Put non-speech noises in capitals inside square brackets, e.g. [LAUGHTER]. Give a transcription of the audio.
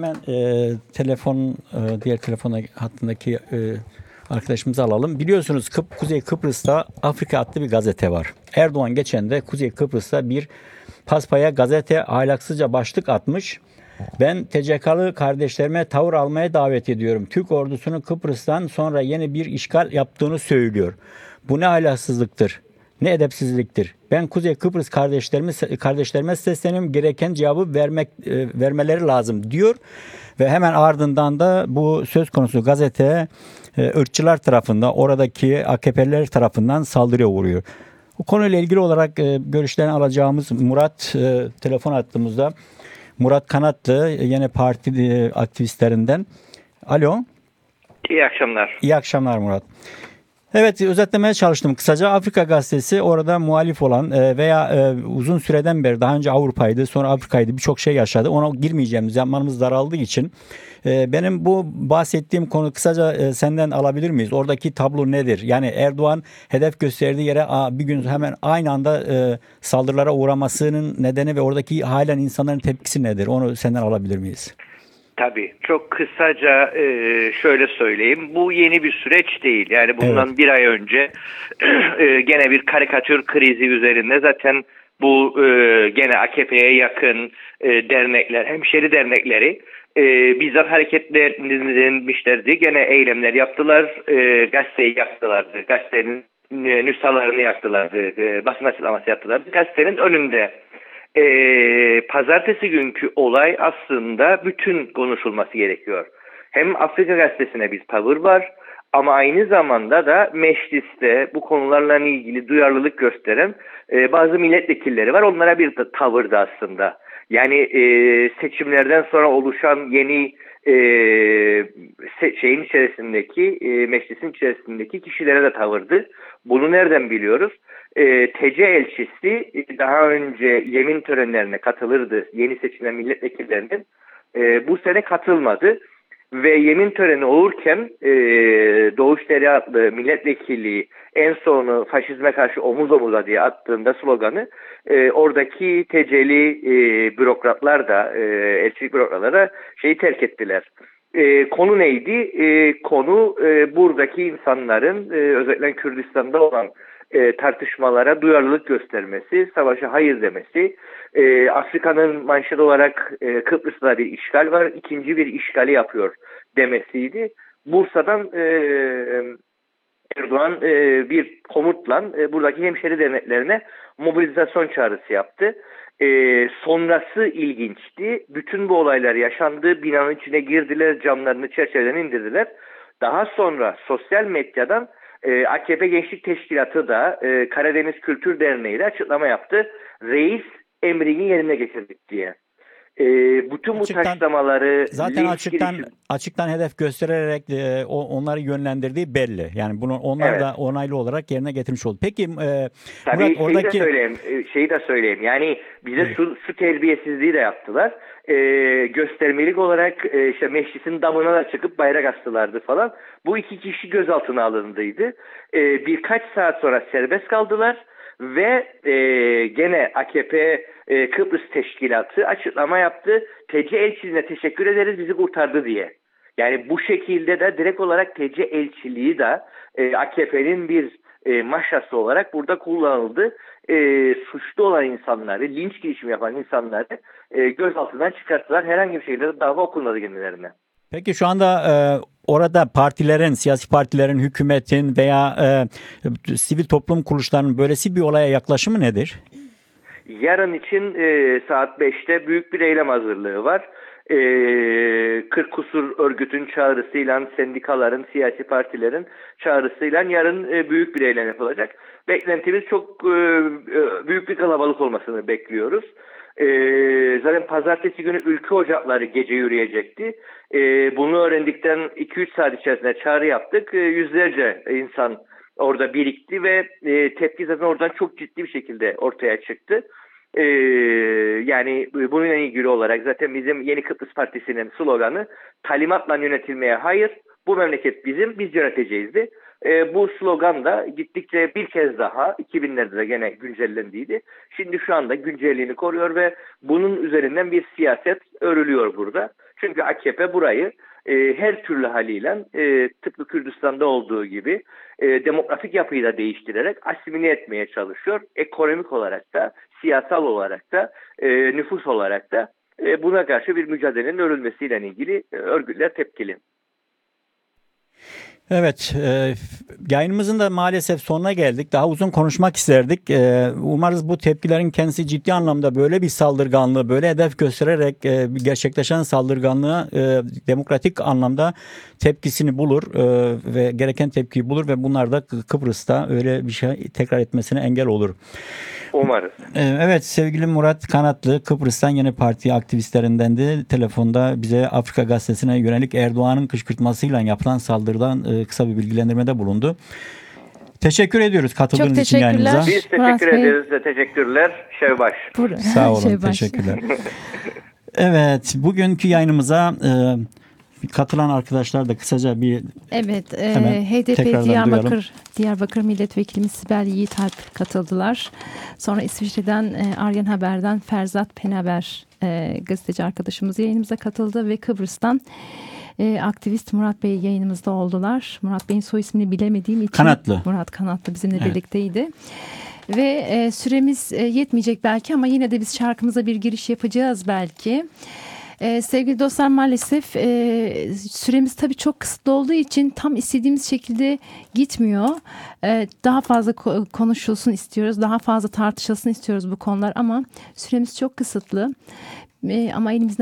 Hemen e, telefon e, diğer telefon hattındaki e, arkadaşımızı alalım. Biliyorsunuz Kıp, Kuzey Kıbrıs'ta Afrika adlı bir gazete var. Erdoğan geçen de Kuzey Kıbrıs'ta bir paspaya gazete ahlaksızca başlık atmış. Ben TCK'lı kardeşlerime tavır almaya davet ediyorum. Türk ordusunun Kıbrıs'tan sonra yeni bir işgal yaptığını söylüyor. Bu ne ahlaksızlıktır? Ne edepsizliktir. Ben Kuzey Kıbrıs kardeşlerime kardeşlerime sesleniyorum. Gereken cevabı vermek e, vermeleri lazım diyor ve hemen ardından da bu söz konusu gazete e, ırkçılar tarafından oradaki AKP'liler tarafından saldırıya uğruyor. Bu konuyla ilgili olarak e, görüşlerini alacağımız Murat e, telefon attığımızda Murat Kanatlı yine parti e, aktivistlerinden. Alo. İyi akşamlar. İyi akşamlar Murat. Evet özetlemeye çalıştım. Kısaca Afrika gazetesi orada muhalif olan e, veya e, uzun süreden beri daha önce Avrupa'ydı sonra Afrika'ydı birçok şey yaşadı. Ona girmeyeceğim zamanımız daraldığı için. E, benim bu bahsettiğim konu kısaca senden alabilir miyiz? Oradaki tablo nedir? Yani Erdoğan hedef gösterdiği yere bir gün hemen aynı anda saldırılara uğramasının nedeni ve oradaki halen insanların tepkisi nedir? Onu senden alabilir miyiz? Tabii. Çok kısaca e, şöyle söyleyeyim. Bu yeni bir süreç değil. Yani bundan evet. bir ay önce [CLEARS THROAT] e, gene bir karikatür krizi üzerinde zaten bu e, gene AKP'ye yakın dernekler, hemşeri dernekleri bizzat hareketlendirmişlerdi. Gene eylemler yaptılar. Gazeteyi yaktılardı. Gazetenin nüshalarını yaktılardı. Basın açıklaması yaptılardı. Gazetenin önünde e, pazartesi günkü olay aslında bütün konuşulması gerekiyor. Hem Afrika Gazetesi'ne bir tavır var ama aynı zamanda da mecliste bu konularla ilgili duyarlılık gösteren e, bazı milletvekilleri var. Onlara bir tavır da aslında. Yani e, seçimlerden sonra oluşan yeni e, şeyin içerisindeki e, meclisin içerisindeki kişilere de tavırdı. Bunu nereden biliyoruz? E, TC elçisi daha önce yemin törenlerine katılırdı yeni seçilen milletvekillerinin. E, bu sene katılmadı ve yemin töreni olurken e, Doğuş Deri adlı milletvekili en sonu faşizme karşı omuz omuza diye attığında sloganı e, oradaki teceli e, bürokratlar da e, elçilik bürokratlara şeyi terk ettiler. E, konu neydi? E, konu e, buradaki insanların e, özellikle Kürdistan'da olan e, tartışmalara duyarlılık göstermesi, savaşa hayır demesi, e, Afrika'nın manşet olarak e, Kıbrıs'ta bir işgal var, ikinci bir işgali yapıyor demesiydi. Bursa'dan e, Erdoğan e, bir komutla e, buradaki hemşeri devletlerine mobilizasyon çağrısı yaptı. E, sonrası ilginçti. Bütün bu olaylar yaşandı. Binanın içine girdiler, camlarını çerçeveden indirdiler. Daha sonra sosyal medyadan e, AKP Gençlik Teşkilatı da e, Karadeniz Kültür Derneği de açıklama yaptı. Reis emrini yerine getirdik diye. E, bütün bu açıktan, taşlamaları zaten açıktan girişim... açıktan hedef göstererek e, onları yönlendirdiği belli. Yani bunu onlar evet. da onaylı olarak yerine getirmiş oldu. Peki e, Tabii Murat, şeyi oradaki de söyleyeyim. E, şeyi de söyleyeyim. Yani bize evet. su, su terbiyesizliği de yaptılar. E, göstermelik olarak e, işte meclisin damına da çıkıp bayrak astılardı falan. Bu iki kişi gözaltına alındıydı. E, birkaç saat sonra serbest kaldılar ve e, gene AKP e, Kıbrıs Teşkilatı açıklama yaptı. TC elçiliğine teşekkür ederiz bizi kurtardı diye. Yani bu şekilde de direkt olarak TC elçiliği de e, AKP'nin bir e, maşası olarak burada kullanıldı. E, suçlu olan insanları, linç girişimi yapan insanları e, gözaltından çıkarttılar. Herhangi bir şekilde dava okunmadı kendilerine. Peki şu anda e, orada partilerin, siyasi partilerin, hükümetin veya e, sivil toplum kuruluşlarının böylesi bir olaya yaklaşımı nedir? Yarın için e, saat 5'te büyük bir eylem hazırlığı var. E, 40 kusur örgütün çağrısıyla, sendikaların, siyasi partilerin çağrısıyla yarın e, büyük bir eylem yapılacak. Beklentimiz çok e, e büyük bir kalabalık olmasını bekliyoruz. E, zaten pazartesi günü ülke ocakları gece yürüyecekti. E, bunu öğrendikten 2-3 saat içerisinde çağrı yaptık. E, yüzlerce insan orada birikti ve e, tepki zaten oradan çok ciddi bir şekilde ortaya çıktı. E, yani bununla ilgili olarak zaten bizim Yeni Kıbrıs Partisi'nin sloganı talimatla yönetilmeye hayır, bu memleket bizim, biz yöneteceğizdi. E, bu slogan da gittikçe bir kez daha 2000'lerde de gene güncellendiydi. Şimdi şu anda güncelliğini koruyor ve bunun üzerinden bir siyaset örülüyor burada. Çünkü AKP burayı e, her türlü haliyle e, tıpkı Kürdistan'da olduğu gibi e, demografik yapıyı da değiştirerek asimile etmeye çalışıyor. Ekonomik olarak da, siyasal olarak da, e, nüfus olarak da e, buna karşı bir mücadelenin örülmesiyle ilgili e, örgütler tepkili. Evet, e, yayınımızın da maalesef sonuna geldik. Daha uzun konuşmak isterdik. E, umarız bu tepkilerin kendisi ciddi anlamda böyle bir saldırganlığı, böyle hedef göstererek e, gerçekleşen saldırganlığa e, demokratik anlamda tepkisini bulur e, ve gereken tepkiyi bulur ve bunlar da Kıbrıs'ta öyle bir şey tekrar etmesine engel olur. Umarız. E, Evet sevgili Murat Kanatlı Kıbrıs'tan Yeni Parti aktivistlerindendi. Telefonda bize Afrika Gazetesi'ne yönelik Erdoğan'ın kışkırtmasıyla yapılan saldırıdan e, kısa bir bilgilendirmede bulundu. Teşekkür ediyoruz katıldığınız için teşekkürler. yayınımıza. Biz Murat teşekkür Bey. ederiz ve teşekkürler. Şevbaş. Bur- Sağ olun Şey baş. teşekkürler. Evet bugünkü yayınımıza e, katılan arkadaşlar da kısaca bir Evet, e, HDP Diyarbakır duyalım. Diyarbakır Milletvekilimiz Sibel Yiğitalp katıldılar. Sonra İsviçre'den e, Aryan Haber'den Ferzat Penaber e, gazeteci arkadaşımız yayınımıza katıldı ve Kıbrıs'tan e, aktivist Murat Bey yayınımızda oldular. Murat Bey'in soy ismini bilemediğim için Kanatlı. Murat Kanatlı bizimle Evet. birlikteydi. Ve e, süremiz e, yetmeyecek belki ama yine de biz şarkımıza bir giriş yapacağız belki. Ee, sevgili dostlar maalesef e, süremiz tabii çok kısıtlı olduğu için tam istediğimiz şekilde gitmiyor. Ee, daha fazla ko- konuşulsun istiyoruz, daha fazla tartışılsın istiyoruz bu konular ama süremiz çok kısıtlı. Ee, ama elimizden